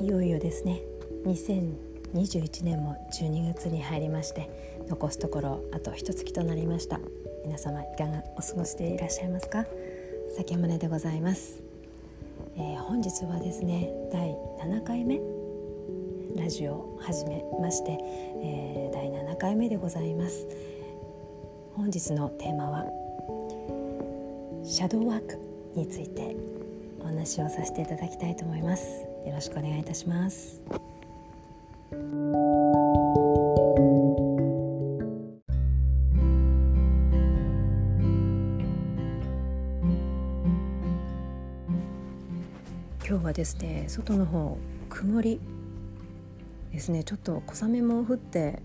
いよいよですね。2021年も12月に入りまして残すところあと一月となりました。皆様いかがお過ごしでいらっしゃいますか？酒宗でございます、えー、本日はですね第7回目？ラジオを始めまして、えー、第7回目でございます。本日のテーマはシャドーワークについてお話をさせていただきたいと思います。よろしくお願いいたします。今日はですね外の方曇りですね。ちょっと小雨も降って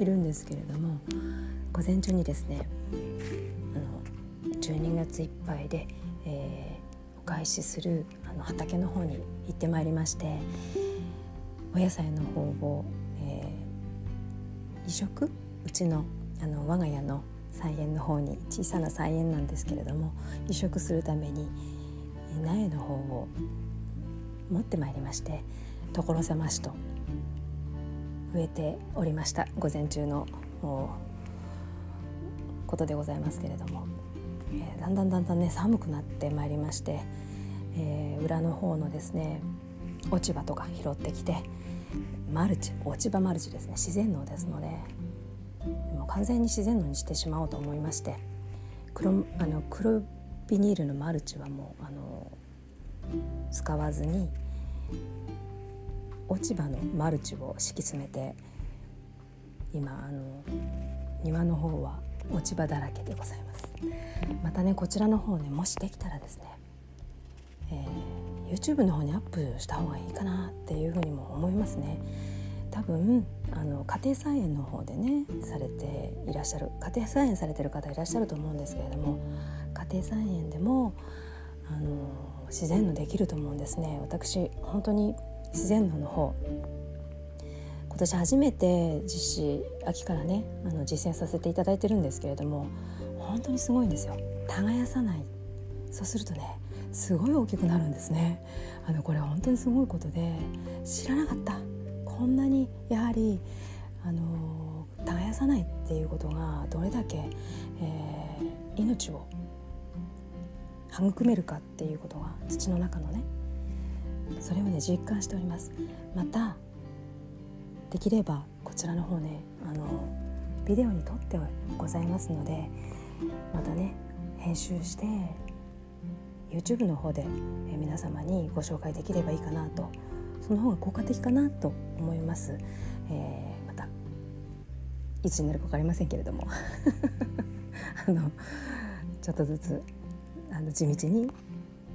いるんですけれども午前中にですねあの12月いっぱいで、えー、お返しするの畑の方に行ってまいりましてお野菜の方を、えー、移植？うちのあの我が家の菜園の方に小さな菜園なんですけれども移植するために苗の方を持ってまいりまして所狭しと植えておりました。午前中のことでございますけれども、えー、だんだんだんだんね寒くなってまいりまして、えー、裏の方のですね落ち葉とか拾ってきてマルチ落ち葉マルチですね。自然農ですのでも完全に自然農にしてしまおうと思いまして黒あの黒ビニールのマルチはもうあの使わずに落ち葉のマルチを敷き詰めて今あの庭の方は落ち葉だらけでございます。またねこちらの方ねもしできたらですね、えー、YouTube の方にアップした方がいいかなっていうふうにも思いますね。多分あの家庭菜園の方でねされていらっしゃる家庭菜園されてる方いらっしゃると思うんですけれども家庭菜園でもあの自然のできると思うんですね。私本当に自然農の方今年初めて実施秋からねあの実践させていただいてるんですけれども本当にすごいんですよ。耕さない。そうするとねすごい大きくなるんですね。あのこれは本当にすごいことで知らなかった。こんなにやはりあの耕さないっていうことがどれだけ、えー、命を育めるかっていうことが土の中のねそれをね実感しております。またできればこちらの方ねあのビデオに撮ってございますのでまたね編集して YouTube の方で皆様にご紹介できればいいかなとその方が効果的かなと思います、えー、またいつになるか分かりませんけれども。あのちょっとずつあの地道に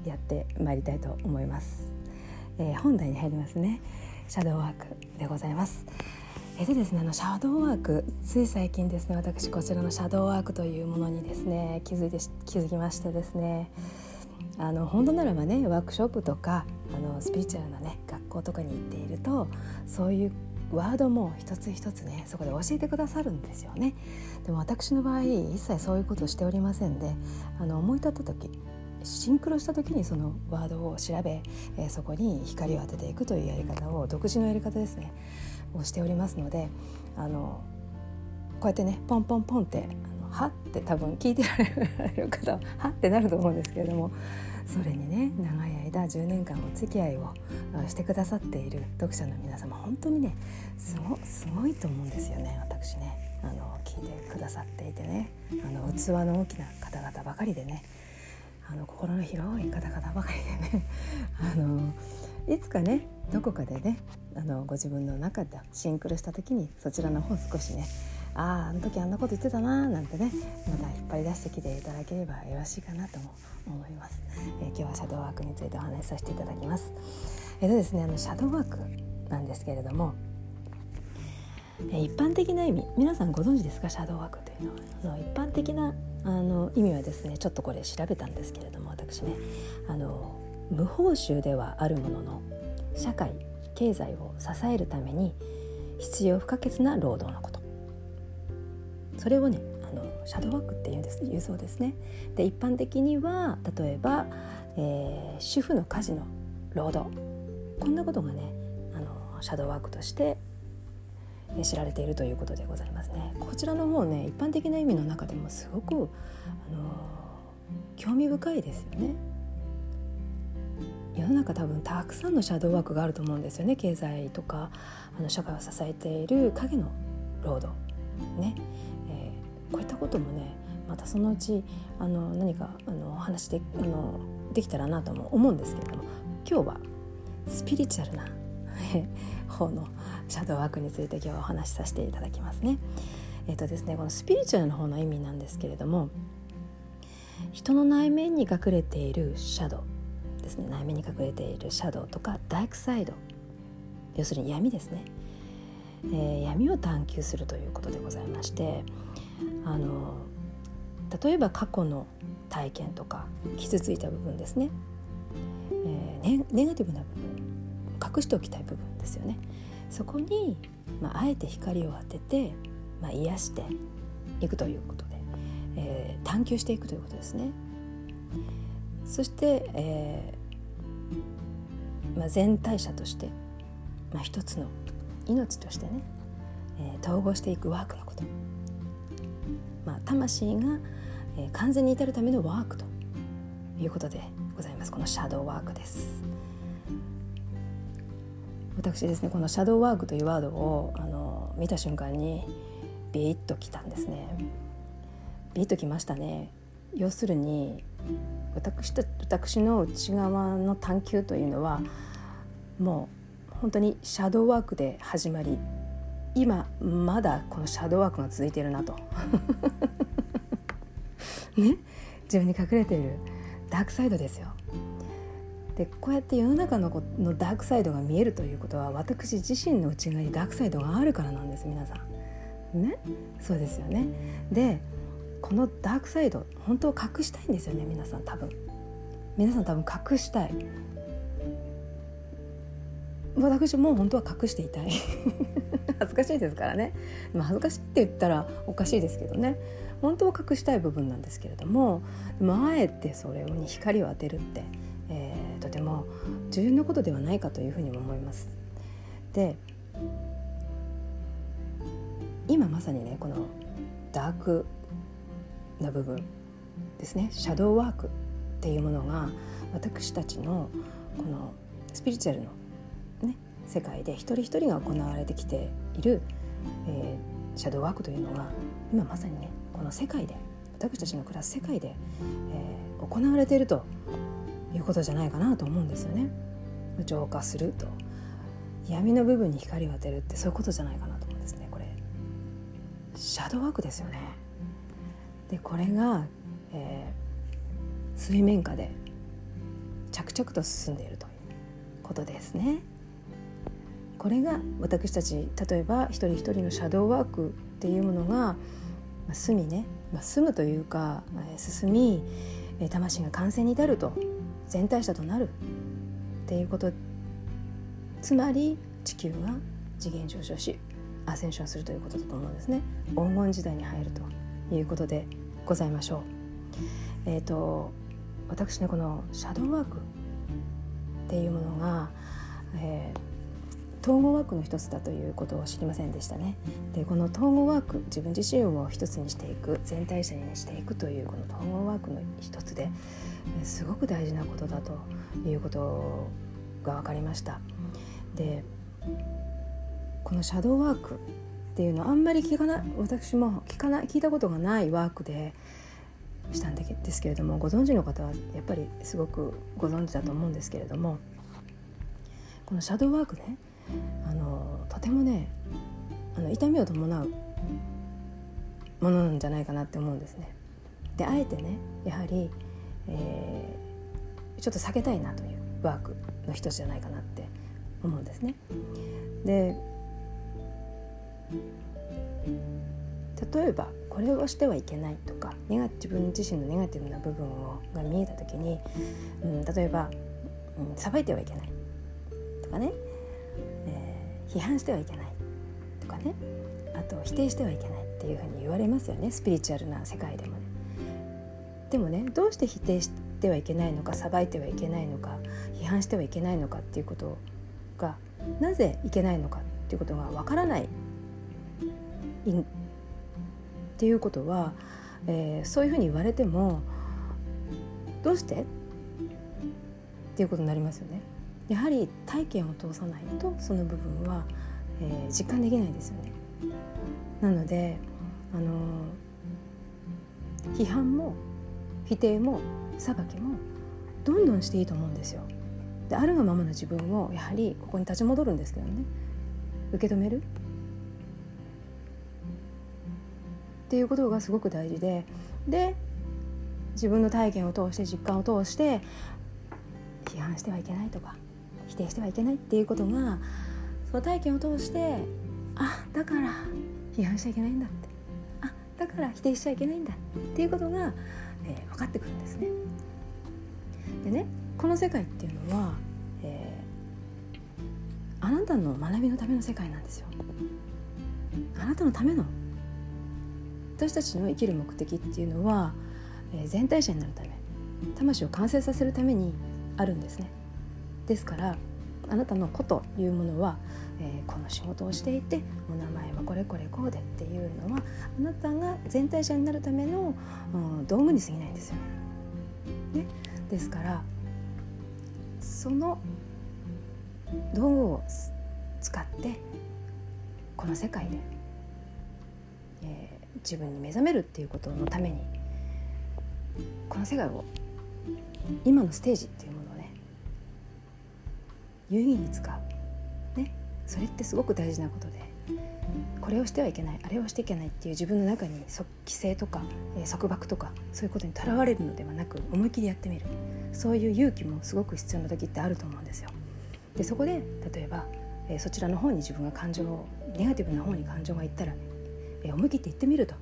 やってまいりたいと思います。えー、本題に入りますね。シャドーワークでございます。えでですねあのシャドーワークつい最近ですね私こちらのシャドーワークというものにですね気づいて気づきましてですねあの本当ならばねワークショップとかあのスピリチュアルなね学校とかに行っているとそういうワードも一つ一つねそこで教えてくださるんですよね。でも私の場合一切そういうことをしておりませんであの思い立った時シンクロした時にそのワードを調べ、えー、そこに光を当てていくというやり方を独自のやり方ですねをしておりますのであのこうやってねポンポンポンってはって多分聞いてられる方ははってなると思うんですけれどもそれにね長い間10年間お付き合いをしてくださっている読者の皆様本当にねすごすごいと思うんですよね私ね。あの聞いてくださっていてね。あの器の大きな方々ばかりでね。あの心の広い方々ばかりでね。あのいつかねどこかでねあのご自分の中でシンクロした時にそちらの方少しねあああの時あんなこと言ってたななんてねまた引っ張り出してきていただければよろしいかなとも思います、えー、今日はシャドーワークについてお話しさせていただきます。えっ、ー、とですねあのシャドーワークなんですけれどもえ一般的な意味皆さんご存知ですか？シャドーワークというのは。の一般的なあの意味はですねちょっとこれ調べたんですけれども私ね。あの無報酬ではあるものの社会経済を支えるために必要不可欠な労働のこと。それをねあのシャドーワークっていうんです言うそうですね。で一般的には例えば、えー、主婦の家事の労働。こんなことがねあのシャドーワークとして知られているということでございますね。こちらの方ね一般的な意味の中でもすごくあの興味深いですよね。世の中多分たくさんのシャドーワークがあると思うんですよね。経済とかあの社会を支えている影の労働。ね、こういったこともねまたそのうちあの何かあのお話であのできたらなとも思うんですけれども今日はスピリチュアルな方のシャドーワークについて今日はお話しさせていただきますね。えっ、とですねこのスピリチュアルの方の意味なんですけれども人の内面に隠れているシャドウですね。内面に隠れているシャドウとかダークサイド。要するに闇ですね、えー、闇を探求するということでございましてあの例えば過去の体験とか傷ついた部分ですね。えー、ネガティブな部分隠しておきたい部分ですよね。そこに、まあ、あえて光を当てて、まあ、癒していくということで、えー、探求していくということですね。そして、えーまあ、全体者として、まあ、一つの命としてね、えー、統合していくワークのこと、まあ、魂が、えー、完全に至るためのワークということでございます。このシャドーワークです。私ですねこのシャドーワークというワードをあの見た瞬間にビーッときたんですね。ビーッときましたね。要するに私と私の内側の探求というのはもう本当にシャドーワークで始まり今まだこのシャドーワークが続いているなと。ね自分に隠れているダークサイドですよでこうやって世の中のこのダークサイドが見えるということは私自身の内側にダークサイドがあるからなんです皆さん。ね？そうですよね。でこのダークサイド本当は隠したいんですよね皆さん多分。皆さん多分隠したい。私も本当は隠していたい 恥ずかしいですからね、まあ、恥ずかしいって言ったらおかしいですけどね。本当は隠したい部分なんですけれどもあえてそれに光を当てるって、えー、とても重要なことではないかというふうにも思います。で今まさにねこのダークな部分ですね。シャドーワークっていうものが私たちのこのスピリチュアルの、ね、世界で一人一人が行われてきている、えー、シャドーワークというのが今まさにねこの世界で私たちの暮らす世界で、えー、行われているということじゃないかなと思うんですよね。浄化すると。闇の部分に光を当てるってそういうことじゃないかなと思うんですねこれ。シャドーワークですよね。でこれが、えー、水面下で着々と進んでいるということですね。これが私たち例えば一人一人のシャドーワークっていうものがまあ、住みね、まあ、住むというか、え進み、え魂が完成に至ると全体者となるっていうこと。つまり地球が次元上昇しアセンションするということだと思うんですね。黄金時代に入るということでございましょう。えっ、ー、と私ねこのシャドーワークっていうものが、えー統合ワークの一つだということを知りませんでしたね。でこの統合ワーク自分自身を一つにしていく全体者にしていくというこの統合ワークの一つですごく大事なことだということが分かりました。でこのシャドーワークっていうのはあんまり聞かない私も聞かない聞いたことがないワークでしたんですけれどもご存知の方はやっぱりすごくご存知だと思うんですけれどもこのシャドーワークねあのとてもねあの痛みを伴うものなんじゃないかなって思うんですね。であえてねやはり、えー、ちょっと避けたいなというワークの一つじゃないかなって思うんですね。で例えばこれをしてはいけないとかネガ自分自身のネガティブな部分をが見えた時に、うん、例えばさば、うん、いてはいけないとかねえ批判してはいけないとかねあと否定してはいけないっていうふうに言われますよねスピリチュアルな世界でもね。でもねどうして否定してはいけないのか裁いてはいけないのか批判してはいけないのかっていうことがなぜいけないのかっていうことがわからないっていうことは、えー、そういうふうに言われてもどうしてっていうことになりますよね。やはり体験を通さないとその部分は、えー、実感できないですよね。なのであの批判も否定も裁きもどんどんしていいと思うんですよ。であるがままの自分をやはりここに立ち戻るんですけどね受け止めるっていうことがすごく大事でで自分の体験を通して実感を通して批判してはいけないとか定してはいけないっていうことがその体験を通してあだから批判しちゃいけないんだってあだから否定しちゃいけないんだっていうことが、えー、分かってくるんですね。でねこの世界っていうのは、えー、あなたの学びのための世界なんですよ。あなたのための私たちの生きる目的っていうのは、えー、全体者になるため魂を完成させるためにあるんですね。ですからあなたの子というものは、えー、この仕事をしていてお名前はこれこれこうでっていうのはあなたが全体者になるための、うん、道具に過ぎないんですよ。ね、ですからその道具を使ってこの世界で、えー、自分に目覚めるっていうことのためにこの世界を今のステージっていうものを有意義に使う、ね、それってすごく大事なことで。これをしてはいけない。あれをしていけないっていう自分の中に規制とか、えー、束縛とかそういうことにとらわれるのではなく思い切りやってみる。そういう勇気もすごく必要な時ってあると思うんですよ。でそこで例えば、えー、そちらの方に自分が感情をネガティブな方に感情がいったら、えー、思い切って言ってみると。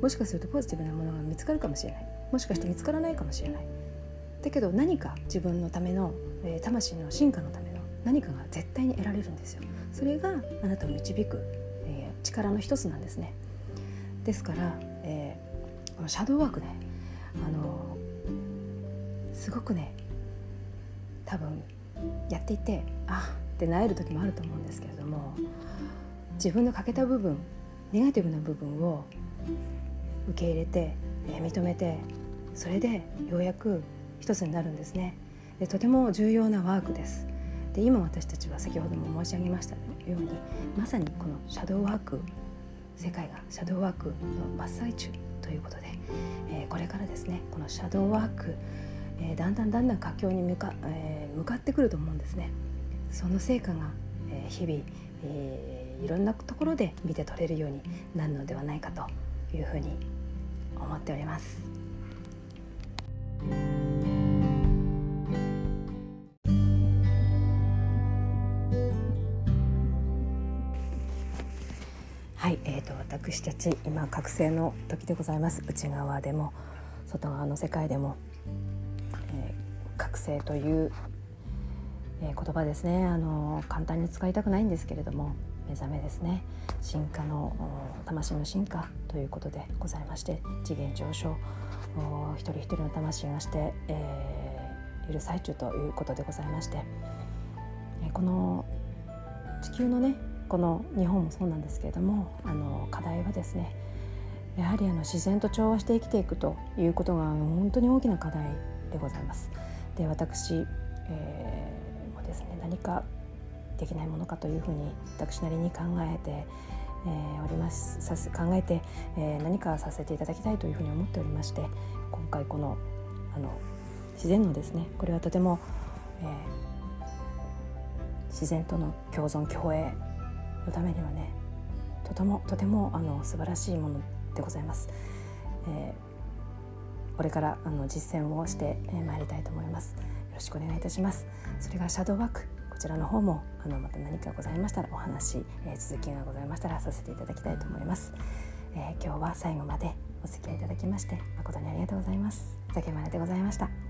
もしかするとポジティブなものが見つかるかもしれない。もしかして見つからないかもしれない。だけど何か自分のための、えー、魂の進化のための何かが絶対に得られるんですよ。それがあなたを導く、えー、力の一つなんですね。ですから、えー、このシャドーワークねあのすごくね多分やっていてあってなえる時もあると思うんですけれども自分の欠けた部分ネガティブな部分を受け入れて、えー、認めてそれでようやく一つになるんですね。でとても重要なワークです。で今私たちは先ほども申し上げましたようにまさにこのシャドーワーク世界がシャドーワークの真っ最中ということで、えー、これからですねこのシャドーワーク、えー、だんだんだんだん佳境に向か,、えー、向かってくると思うんですね。その成果が、え日々、えいろんなところで見て取れるようになるのではないかというふうに思っております。私たち今覚醒の時でございます内側でも外側の世界でも、えー、覚醒という、えー、言葉ですね。あの簡単に使いたくないんですけれども目覚めですね。進化の魂の進化ということでございまして次元上昇一人一人の魂がして、えー、いる最中ということでございまして、えー、この地球のねこの日本もそうなんですけれどもあの課題はですねやはりあの自然と調和して生きていくということが本当に大きな課題でございます。で私、えー、もですね何かできないものかというふうに私なりに考えて、えー、おりますさす考えて、えー、何かさせていただきたいというふうに思っておりまして今回このあの自然のですねこれはとても、えー、自然との共存共栄のためにはねとてもとてもあの素晴らしいものでございます。えー、これからあの実践をしてまいりたいと思います。よろしくお願いいたします。それがシャドーワークこちらの方もあのまた何かございましたらお話、えー、続きがございましたらさせていただきたいと思います。えー、今日は最後までお付き合いいただきまして誠にありがとうございます。酒丸でございました。